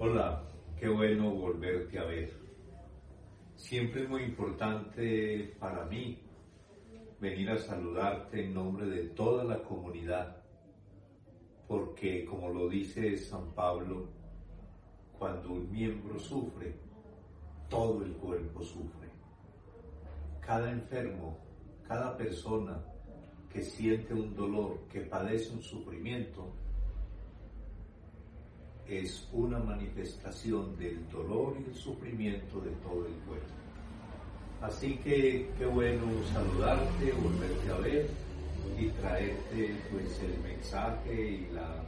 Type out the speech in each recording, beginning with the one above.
Hola, qué bueno volverte a ver. Siempre es muy importante para mí venir a saludarte en nombre de toda la comunidad, porque como lo dice San Pablo, cuando un miembro sufre, todo el cuerpo sufre. Cada enfermo, cada persona que siente un dolor, que padece un sufrimiento, es una manifestación del dolor y el sufrimiento de todo el cuerpo. Así que qué bueno saludarte, volverte a ver y traerte pues el mensaje y la,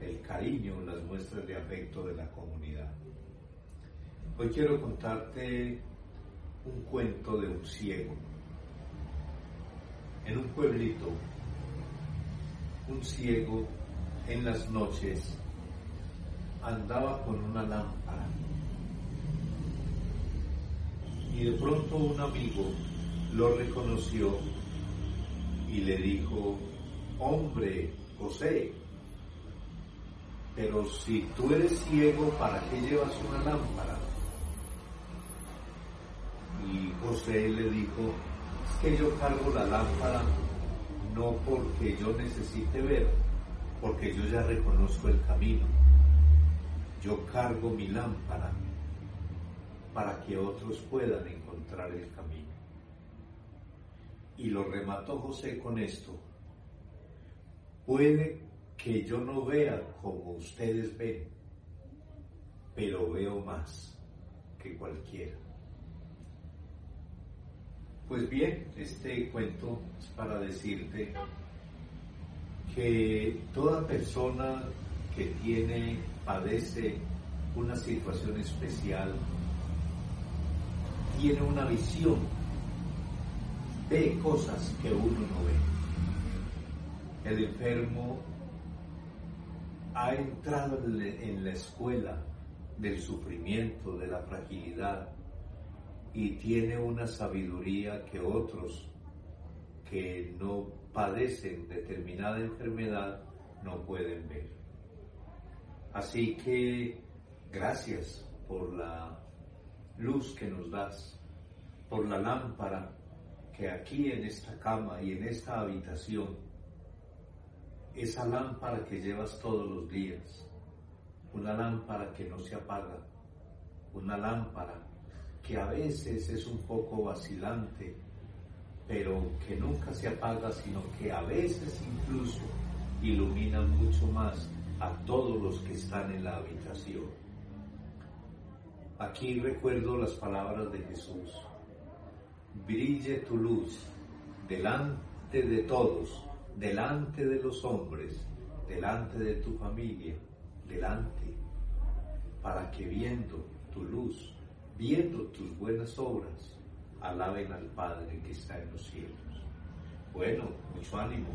el cariño, las muestras de afecto de la comunidad. Hoy quiero contarte un cuento de un ciego. En un pueblito, un ciego en las noches andaba con una lámpara. Y de pronto un amigo lo reconoció y le dijo, hombre, José, pero si tú eres ciego, ¿para qué llevas una lámpara? Y José le dijo, es que yo cargo la lámpara no porque yo necesite ver, porque yo ya reconozco el camino yo cargo mi lámpara para que otros puedan encontrar el camino. Y lo remató José con esto. Puede que yo no vea como ustedes ven, pero veo más que cualquiera. Pues bien, este cuento es para decirte que toda persona que tiene, padece una situación especial, tiene una visión, ve cosas que uno no ve. El enfermo ha entrado en la escuela del sufrimiento, de la fragilidad, y tiene una sabiduría que otros que no padecen determinada enfermedad no pueden ver. Así que gracias por la luz que nos das, por la lámpara que aquí en esta cama y en esta habitación, esa lámpara que llevas todos los días, una lámpara que no se apaga, una lámpara que a veces es un poco vacilante, pero que nunca se apaga, sino que a veces incluso ilumina mucho más a todos los que están en la habitación. Aquí recuerdo las palabras de Jesús. Brille tu luz delante de todos, delante de los hombres, delante de tu familia, delante, para que viendo tu luz, viendo tus buenas obras, alaben al Padre que está en los cielos. Bueno, mucho ánimo,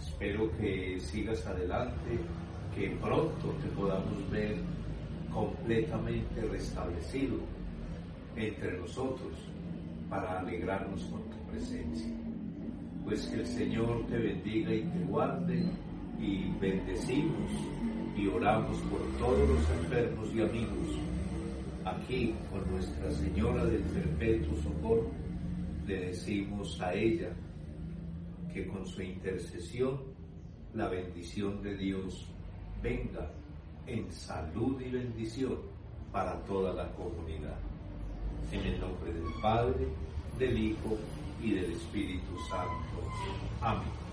Espero que sigas adelante, que pronto te podamos ver completamente restablecido entre nosotros para alegrarnos con tu presencia. Pues que el Señor te bendiga y te guarde y bendecimos y oramos por todos los enfermos y amigos. Aquí con Nuestra Señora del Perpetuo Socorro le decimos a ella, que con su intercesión la bendición de Dios venga en salud y bendición para toda la comunidad. En el nombre del Padre, del Hijo y del Espíritu Santo. Amén.